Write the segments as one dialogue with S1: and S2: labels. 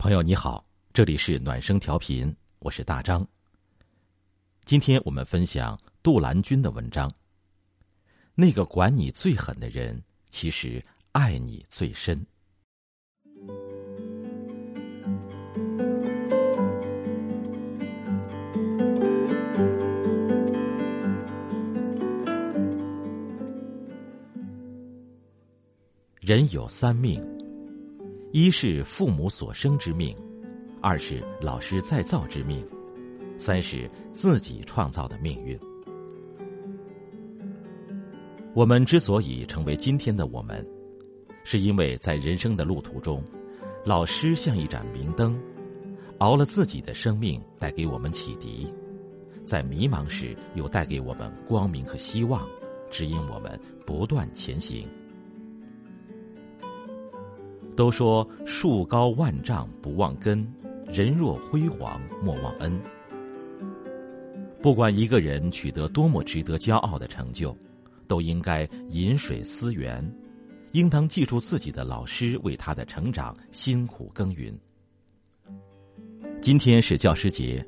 S1: 朋友你好，这里是暖声调频，我是大张。今天我们分享杜兰君的文章。那个管你最狠的人，其实爱你最深。人有三命。一是父母所生之命，二是老师再造之命，三是自己创造的命运。我们之所以成为今天的我们，是因为在人生的路途中，老师像一盏明灯，熬了自己的生命，带给我们启迪，在迷茫时又带给我们光明和希望，指引我们不断前行。都说树高万丈不忘根，人若辉煌莫忘恩。不管一个人取得多么值得骄傲的成就，都应该饮水思源，应当记住自己的老师为他的成长辛苦耕耘。今天是教师节，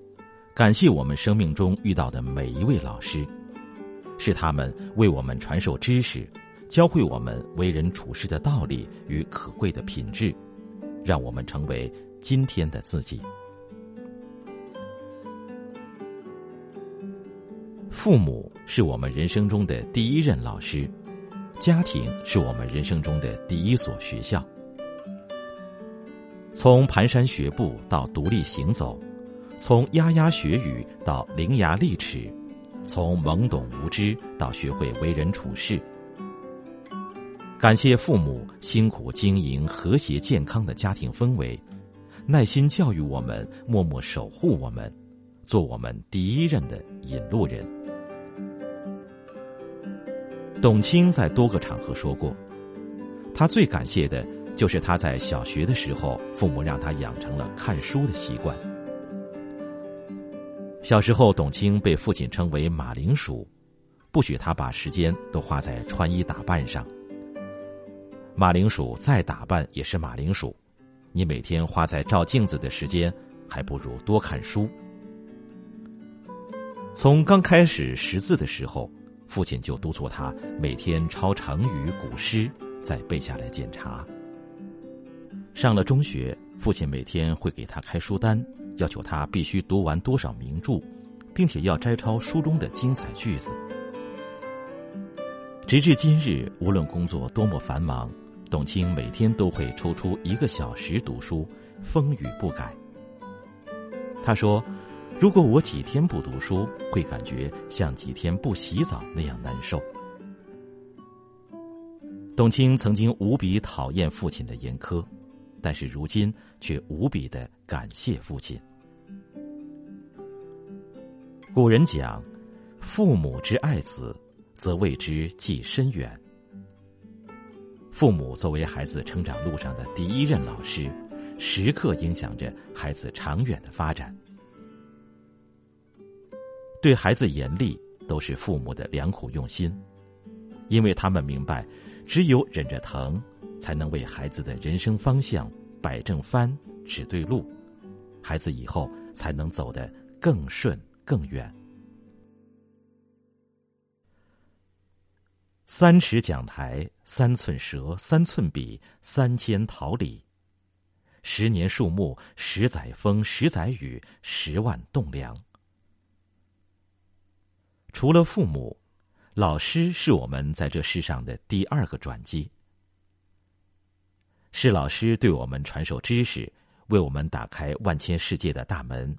S1: 感谢我们生命中遇到的每一位老师，是他们为我们传授知识。教会我们为人处事的道理与可贵的品质，让我们成为今天的自己。父母是我们人生中的第一任老师，家庭是我们人生中的第一所学校。从蹒跚学步到独立行走，从牙牙学语到伶牙俐齿，从懵懂无知到学会为人处事。感谢父母辛苦经营和谐健康的家庭氛围，耐心教育我们，默默守护我们，做我们第一任的引路人。董卿在多个场合说过，他最感谢的就是他在小学的时候，父母让他养成了看书的习惯。小时候，董卿被父亲称为“马铃薯”，不许他把时间都花在穿衣打扮上。马铃薯再打扮也是马铃薯，你每天花在照镜子的时间，还不如多看书。从刚开始识字的时候，父亲就督促他每天抄成语古诗，再背下来检查。上了中学，父亲每天会给他开书单，要求他必须读完多少名著，并且要摘抄书中的精彩句子。直至今日，无论工作多么繁忙。董卿每天都会抽出一个小时读书，风雨不改。他说：“如果我几天不读书，会感觉像几天不洗澡那样难受。”董卿曾经无比讨厌父亲的严苛，但是如今却无比的感谢父亲。古人讲：“父母之爱子，则为之计深远。”父母作为孩子成长路上的第一任老师，时刻影响着孩子长远的发展。对孩子严厉，都是父母的良苦用心，因为他们明白，只有忍着疼，才能为孩子的人生方向摆正帆、指对路，孩子以后才能走得更顺更远。三尺讲台，三寸舌，三寸笔，三千桃李。十年树木，十载风，十载雨，十万栋梁。除了父母，老师是我们在这世上的第二个转机。是老师对我们传授知识，为我们打开万千世界的大门。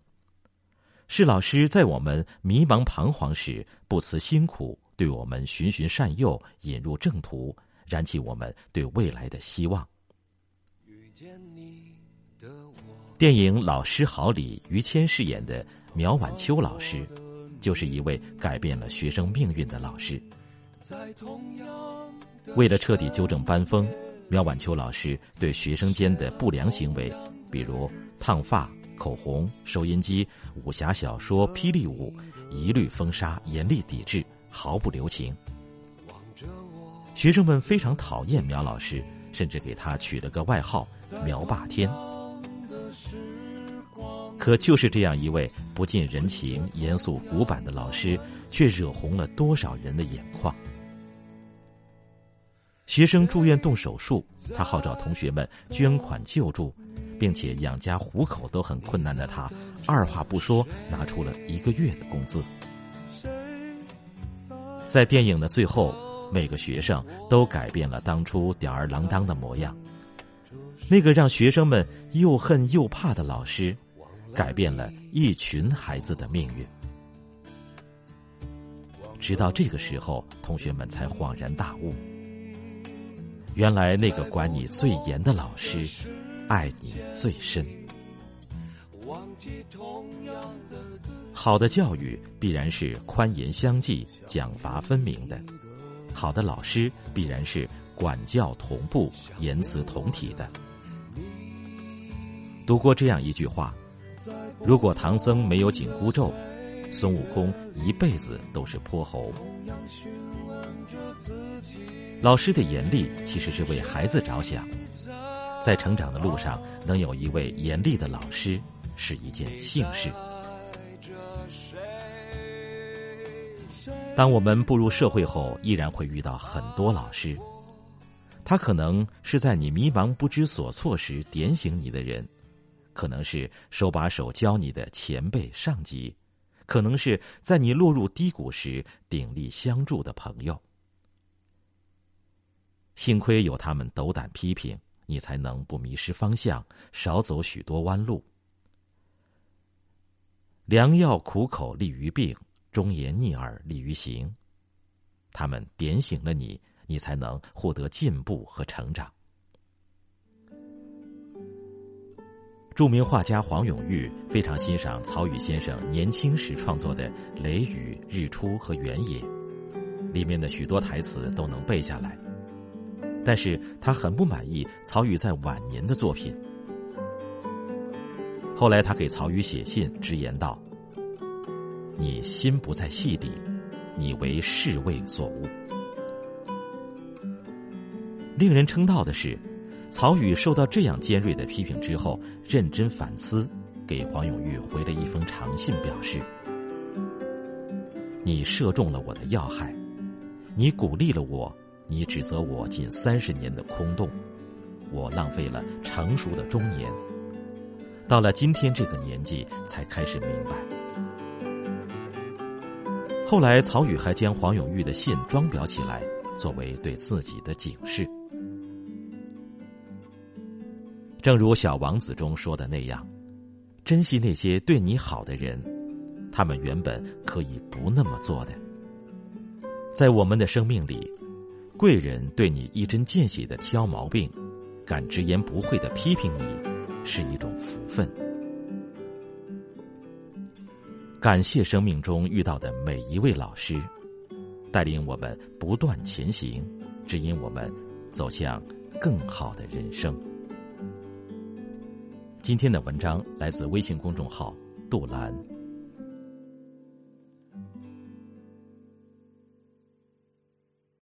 S1: 是老师在我们迷茫彷徨时不辞辛苦。对我们循循善诱，引入正途，燃起我们对未来的希望。遇见你的我电影《老师好》里，于谦饰演的苗婉秋老师，就是一位改变了学生命运的老师。为了彻底纠正班风，苗婉秋老师对学生间的不良行为，比如烫发、口红、收音机、武侠小说、霹雳舞，一律封杀，严厉抵制。毫不留情，学生们非常讨厌苗老师，甚至给他取了个外号“苗霸天”。可就是这样一位不近人情、严肃古板的老师，却惹红了多少人的眼眶。学生住院动手术，他号召同学们捐款救助，并且养家糊口都很困难的他，二话不说拿出了一个月的工资。在电影的最后，每个学生都改变了当初吊儿郎当的模样。那个让学生们又恨又怕的老师，改变了一群孩子的命运。直到这个时候，同学们才恍然大悟。原来那个管你最严的老师，爱你最深。好的教育必然是宽严相济、奖罚分明的；好的老师必然是管教同步、言辞同体的。读过这样一句话：如果唐僧没有紧箍咒，孙悟空一辈子都是泼猴。老师的严厉其实是为孩子着想，在成长的路上能有一位严厉的老师是一件幸事。当我们步入社会后，依然会遇到很多老师，他可能是在你迷茫不知所措时点醒你的人，可能是手把手教你的前辈上级，可能是在你落入低谷时鼎力相助的朋友。幸亏有他们斗胆批评，你才能不迷失方向，少走许多弯路。良药苦口利于病，忠言逆耳利于行。他们点醒了你，你才能获得进步和成长。著名画家黄永玉非常欣赏曹禺先生年轻时创作的《雷雨》《日出》和《原野》，里面的许多台词都能背下来。但是他很不满意曹禺在晚年的作品。后来他给曹禺写信，直言道：“你心不在戏里，你为侍卫所误。”令人称道的是，曹禺受到这样尖锐的批评之后，认真反思，给黄永玉回了一封长信，表示：“你射中了我的要害，你鼓励了我。”你指责我近三十年的空洞，我浪费了成熟的中年，到了今天这个年纪才开始明白。后来曹禺还将黄永玉的信装裱起来，作为对自己的警示。正如《小王子》中说的那样，珍惜那些对你好的人，他们原本可以不那么做的。在我们的生命里。贵人对你一针见血的挑毛病，敢直言不讳的批评你，是一种福分。感谢生命中遇到的每一位老师，带领我们不断前行，指引我们走向更好的人生。今天的文章来自微信公众号“杜兰”。